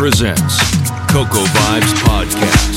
Presents Coco Vibes. Podcast.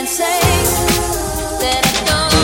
Can't say that I don't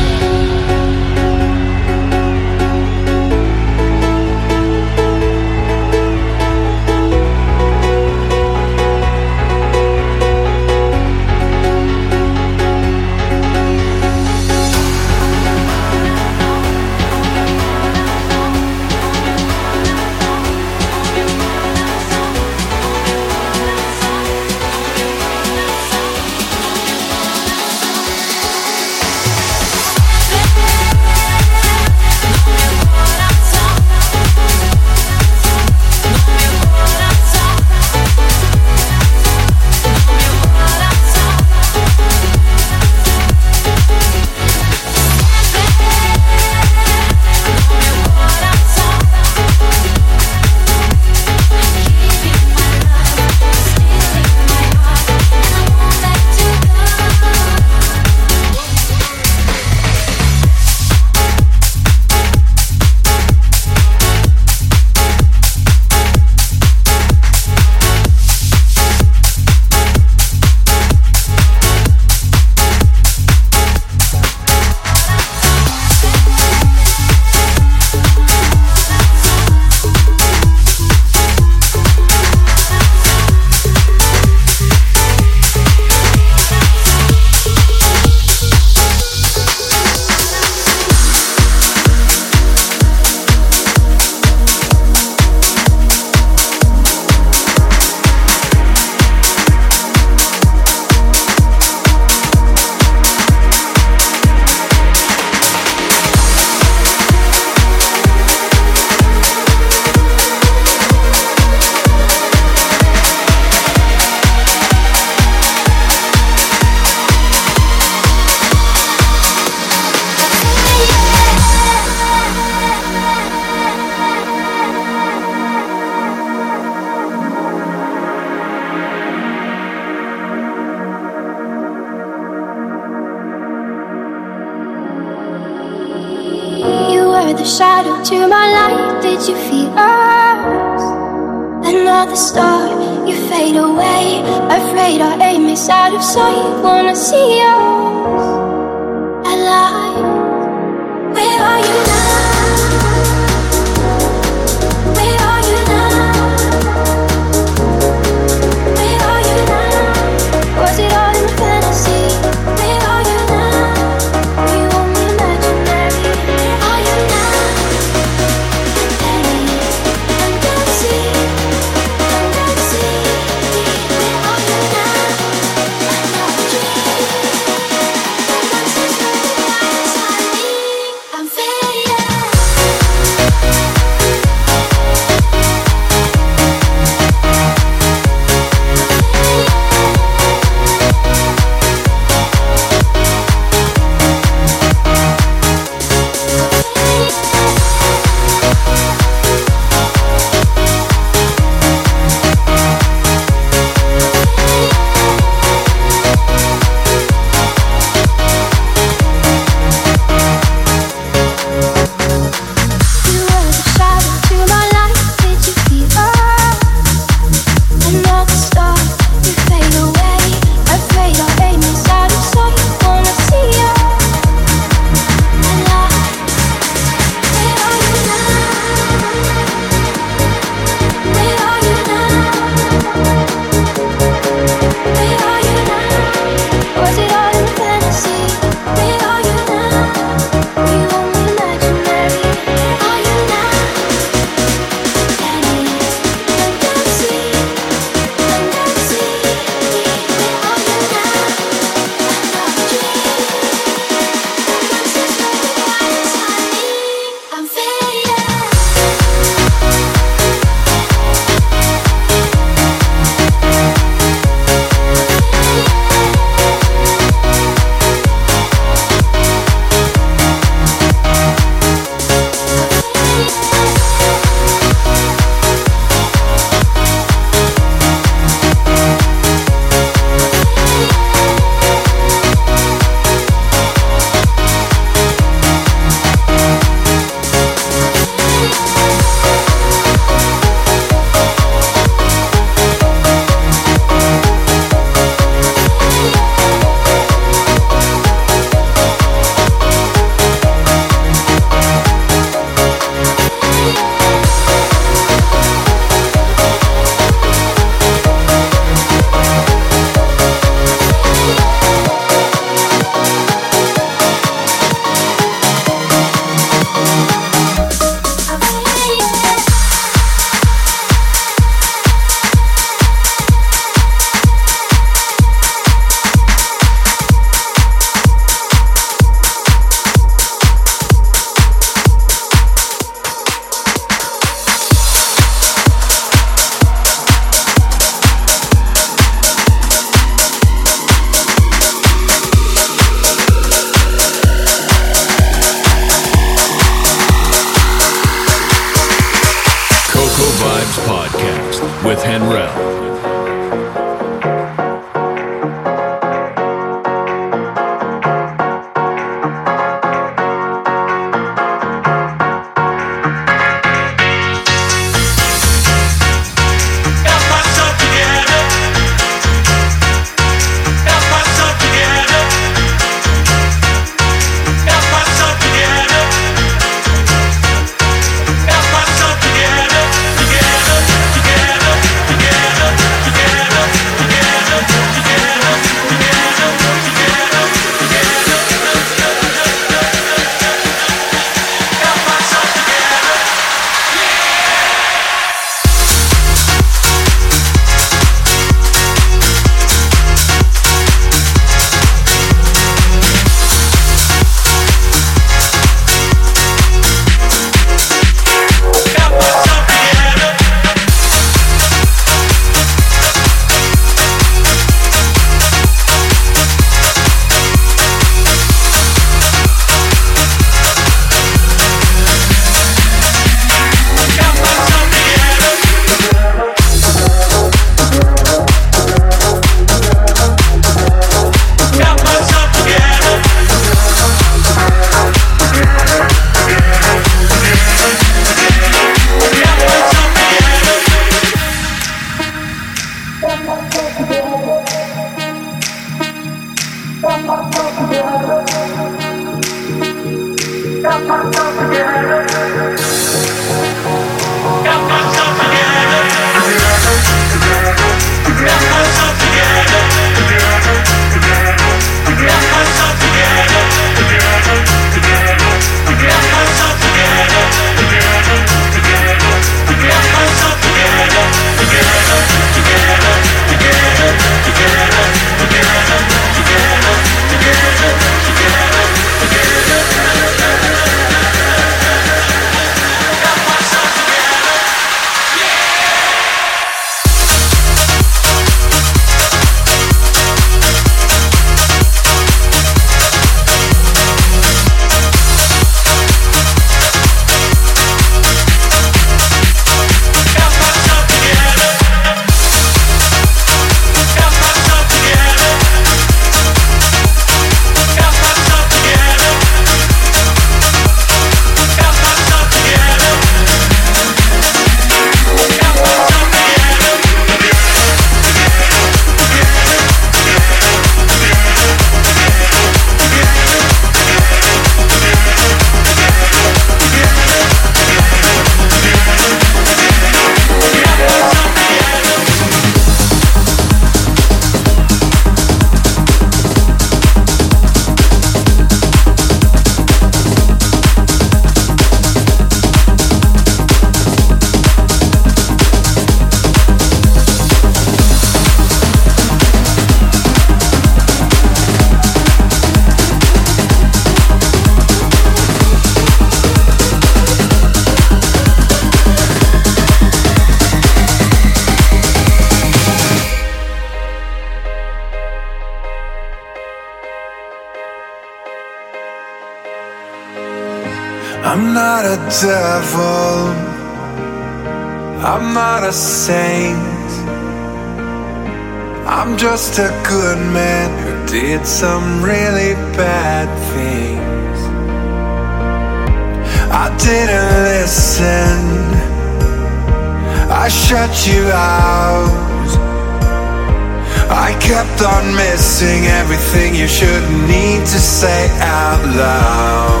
You shouldn't need to say out loud.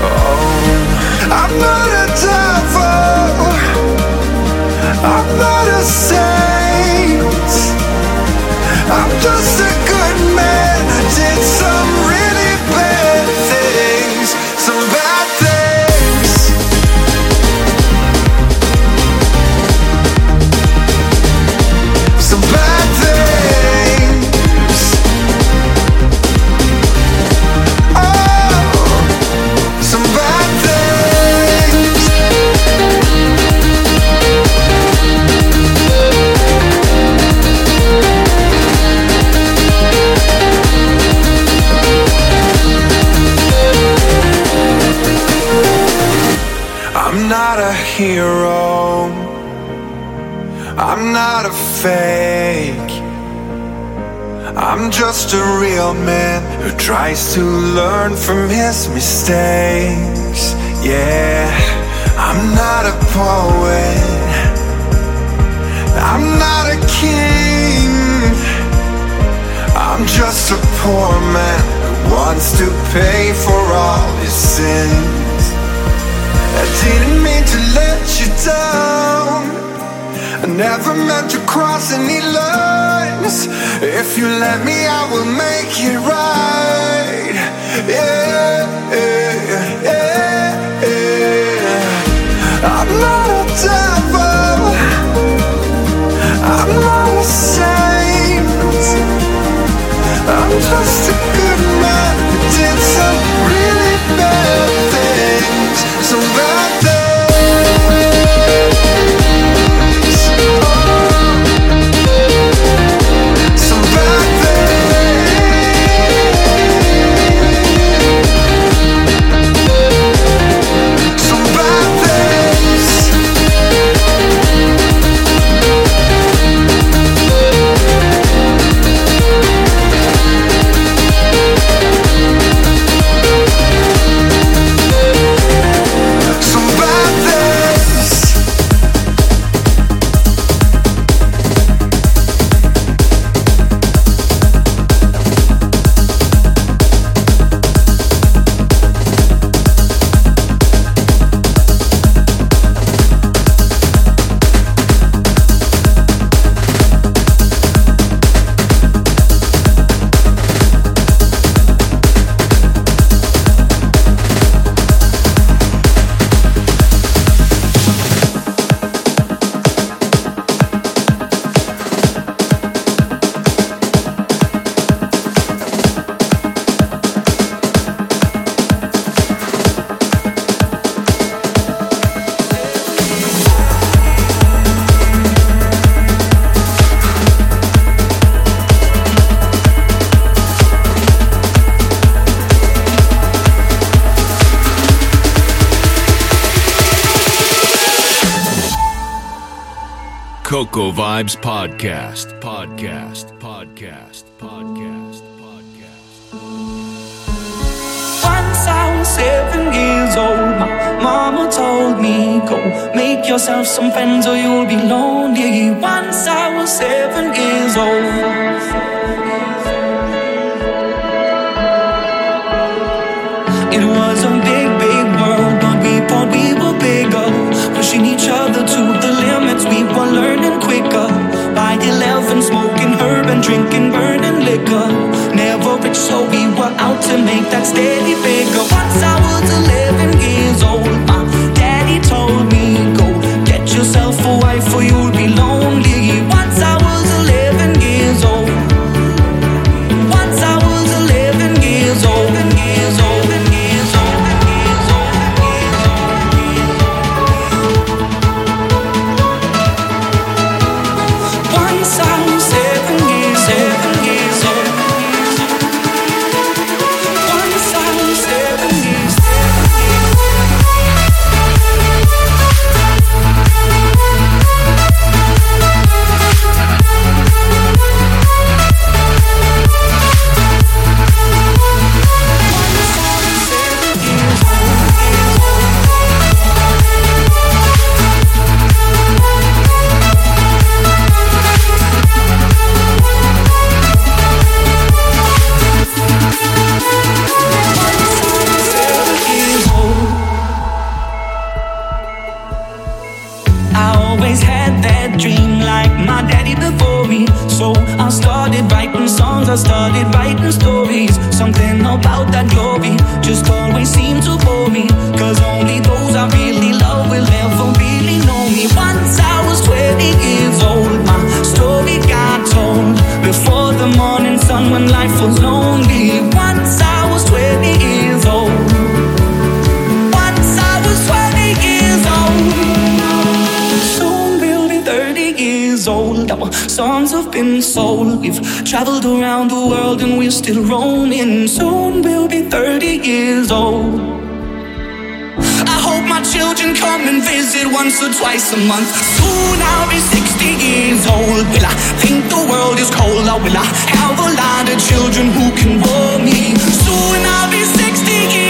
Oh, I'm not a devil. I'm not a saint. Tries to learn from his mistakes. Yeah, I'm not a poet. I'm not a king. I'm just a poor man who wants to pay for all his sins. I didn't mean to let you down. I never meant to cross any lines. If you let me, I will make it right. Yeah, yeah, yeah, yeah. I'm not a devil. I'm not a saint. I'm just Vibes Podcast. Podcast. Podcast. Podcast. Podcast. Once I was seven years old, my mama told me, Go make yourself some friends or you'll be lonely. Once I was seven years old. It was a big, drinking burning liquor. Never rich, so we were out to make that steady bigger. Once I was 11 years old, songs have been sold. We've traveled around the world and we're still roaming. Soon we'll be 30 years old. I hope my children come and visit once or twice a month. Soon I'll be 60 years old. Will I think the world is cold? Or will I have a lot of children who can warm me? Soon I'll be 60 years